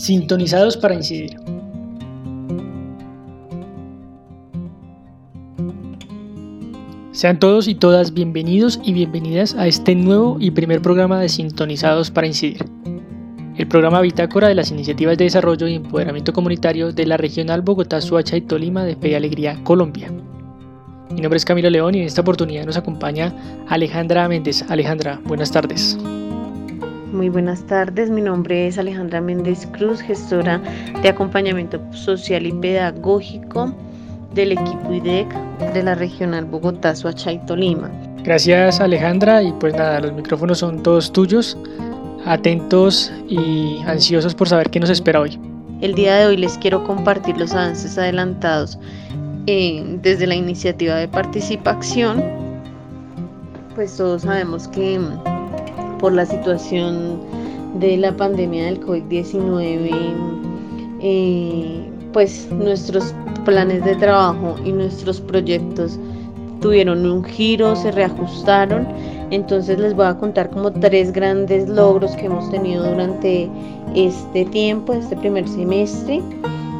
Sintonizados para incidir. Sean todos y todas bienvenidos y bienvenidas a este nuevo y primer programa de Sintonizados para incidir. El programa Bitácora de las Iniciativas de Desarrollo y Empoderamiento Comunitario de la Regional Bogotá, Suacha y Tolima de Fe y Alegría, Colombia. Mi nombre es Camilo León y en esta oportunidad nos acompaña Alejandra Méndez. Alejandra, buenas tardes. Muy buenas tardes, mi nombre es Alejandra Méndez Cruz, gestora de acompañamiento social y pedagógico del equipo IDEC de la regional Bogotá, Suacha y Tolima. Gracias Alejandra y pues nada, los micrófonos son todos tuyos, atentos y ansiosos por saber qué nos espera hoy. El día de hoy les quiero compartir los avances adelantados eh, desde la iniciativa de participación. Pues todos sabemos que por la situación de la pandemia del COVID-19, eh, pues nuestros planes de trabajo y nuestros proyectos tuvieron un giro, se reajustaron. Entonces les voy a contar como tres grandes logros que hemos tenido durante este tiempo, este primer semestre.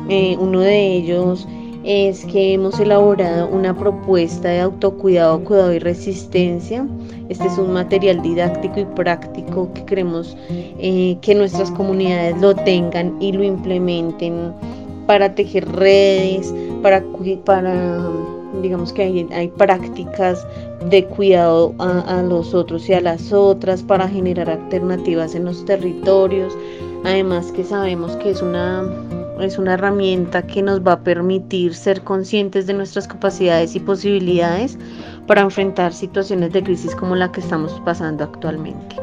Eh, uno de ellos es que hemos elaborado una propuesta de autocuidado, cuidado y resistencia. Este es un material didáctico y práctico que queremos eh, que nuestras comunidades lo tengan y lo implementen para tejer redes, para, digamos que hay, hay prácticas de cuidado a, a los otros y a las otras, para generar alternativas en los territorios. Además que sabemos que es una es una herramienta que nos va a permitir ser conscientes de nuestras capacidades y posibilidades para enfrentar situaciones de crisis como la que estamos pasando actualmente.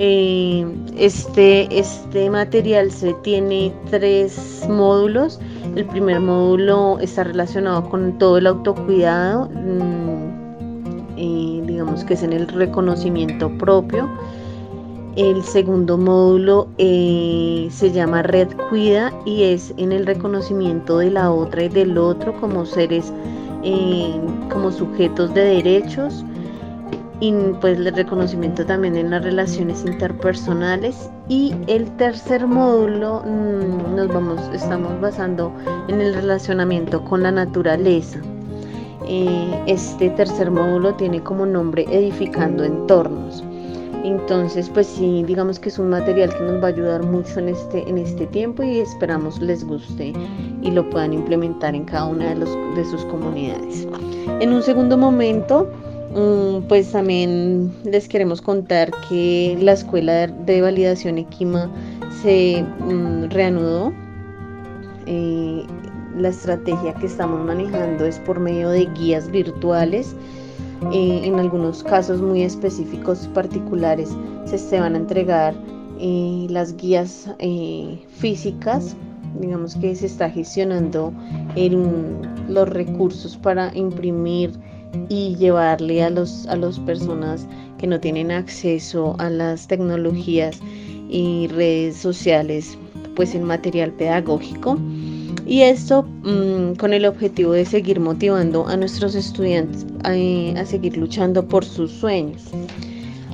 Eh, este, este material se tiene tres módulos. El primer módulo está relacionado con todo el autocuidado, mm, eh, digamos que es en el reconocimiento propio. El segundo módulo eh, se llama Red Cuida y es en el reconocimiento de la otra y del otro como seres, eh, como sujetos de derechos y pues el reconocimiento también en las relaciones interpersonales. Y el tercer módulo mm, nos vamos estamos basando en el relacionamiento con la naturaleza. Eh, este tercer módulo tiene como nombre edificando entornos entonces, pues sí, digamos que es un material que nos va a ayudar mucho en este, en este tiempo y esperamos les guste y lo puedan implementar en cada una de, los, de sus comunidades. En un segundo momento, mm, pues también les queremos contar que la escuela de validación Equima se mm, reanudó. Eh, la estrategia que estamos manejando es por medio de guías virtuales en algunos casos muy específicos y particulares se, van a entregar eh, las guías eh, físicas, digamos que se está gestionando los recursos para imprimir y llevarle a los a las personas que no tienen acceso a las tecnologías y redes sociales pues en material pedagógico y esto mm, con el objetivo de seguir motivando a nuestros estudiantes a, seguir luchando por sus sueños.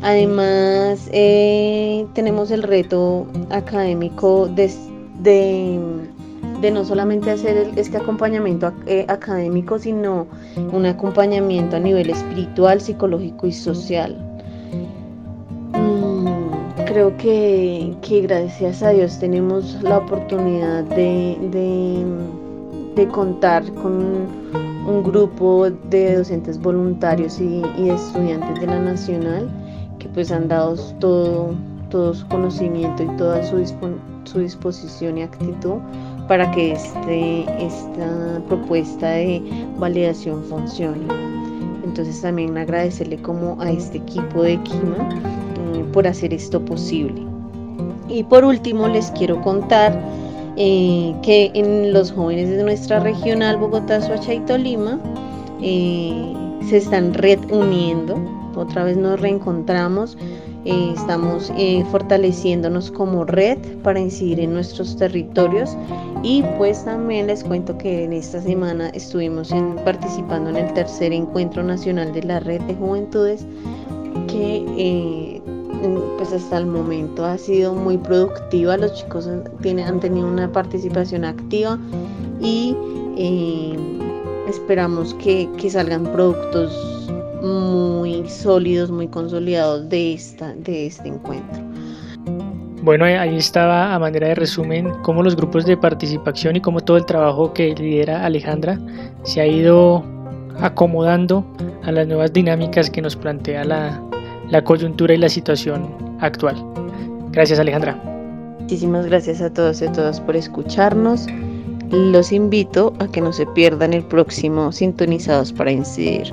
Además, eh, tenemos el reto académico de, de, no solamente hacer este acompañamiento eh, académico, sino un acompañamiento a nivel espiritual, psicológico y social creo que, gracias a Dios tenemos la oportunidad de, contar con un grupo de docentes voluntarios y, estudiantes de la Nacional que pues han dado todo, todo su conocimiento y toda su, su disposición y actitud para que este, esta propuesta de validación funcione. Entonces también agradecerle como a este equipo de Kima por hacer esto posible. Y por último les quiero contar eh, que en los jóvenes de nuestra regional Bogotá, Soacha y Tolima eh, se están reuniendo, otra vez nos reencontramos, eh, estamos fortaleciéndonos como red para incidir en nuestros territorios. Y pues también les cuento que en esta semana estuvimos participando en el tercer encuentro nacional de la red de juventudes que pues hasta el momento ha sido muy productiva, los chicos han tenido una participación activa y eh, esperamos que, salgan productos muy sólidos, muy consolidados de, esta, de este encuentro. Bueno, ahí estaba a manera de resumen cómo los grupos de participación y cómo todo el trabajo que lidera Alejandra se ha ido acomodando a las nuevas dinámicas que nos plantea la, la coyuntura y la situación actual. Gracias Alejandra. Muchísimas gracias a todos y a todas por escucharnos. Los invito a que no se pierdan el próximo Sintonizados para Incidir.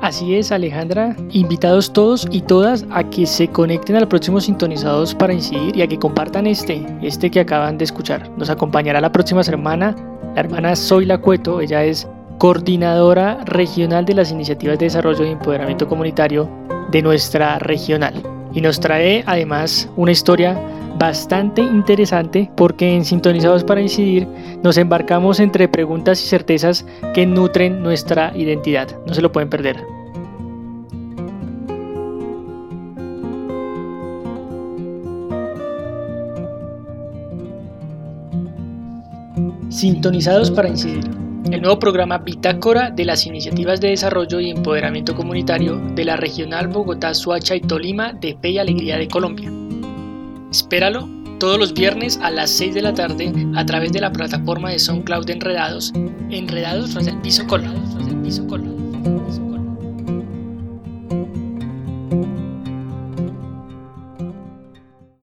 Así es, Alejandra. Invitados todos y todas a que se conecten al próximo Sintonizados para Incidir y a que compartan este, este que acaban de escuchar. Nos acompañará la próxima semana la hermana Zoila Cueto. Ella es coordinadora regional de las iniciativas de desarrollo y empoderamiento comunitario de nuestra regional. Y nos trae además una historia bastante interesante porque en Sintonizados para Incidir nos embarcamos entre preguntas y certezas que nutren nuestra identidad. No se lo pueden perder. Sintonizados para Incidir el nuevo programa Bitácora de las Iniciativas de Desarrollo y Empoderamiento Comunitario de la Regional Bogotá, Suacha y Tolima de Fe y Alegría de Colombia. Espéralo todos los viernes a las 6 de la tarde a través de la plataforma de SoundCloud Enredados, Enredados tras el piso.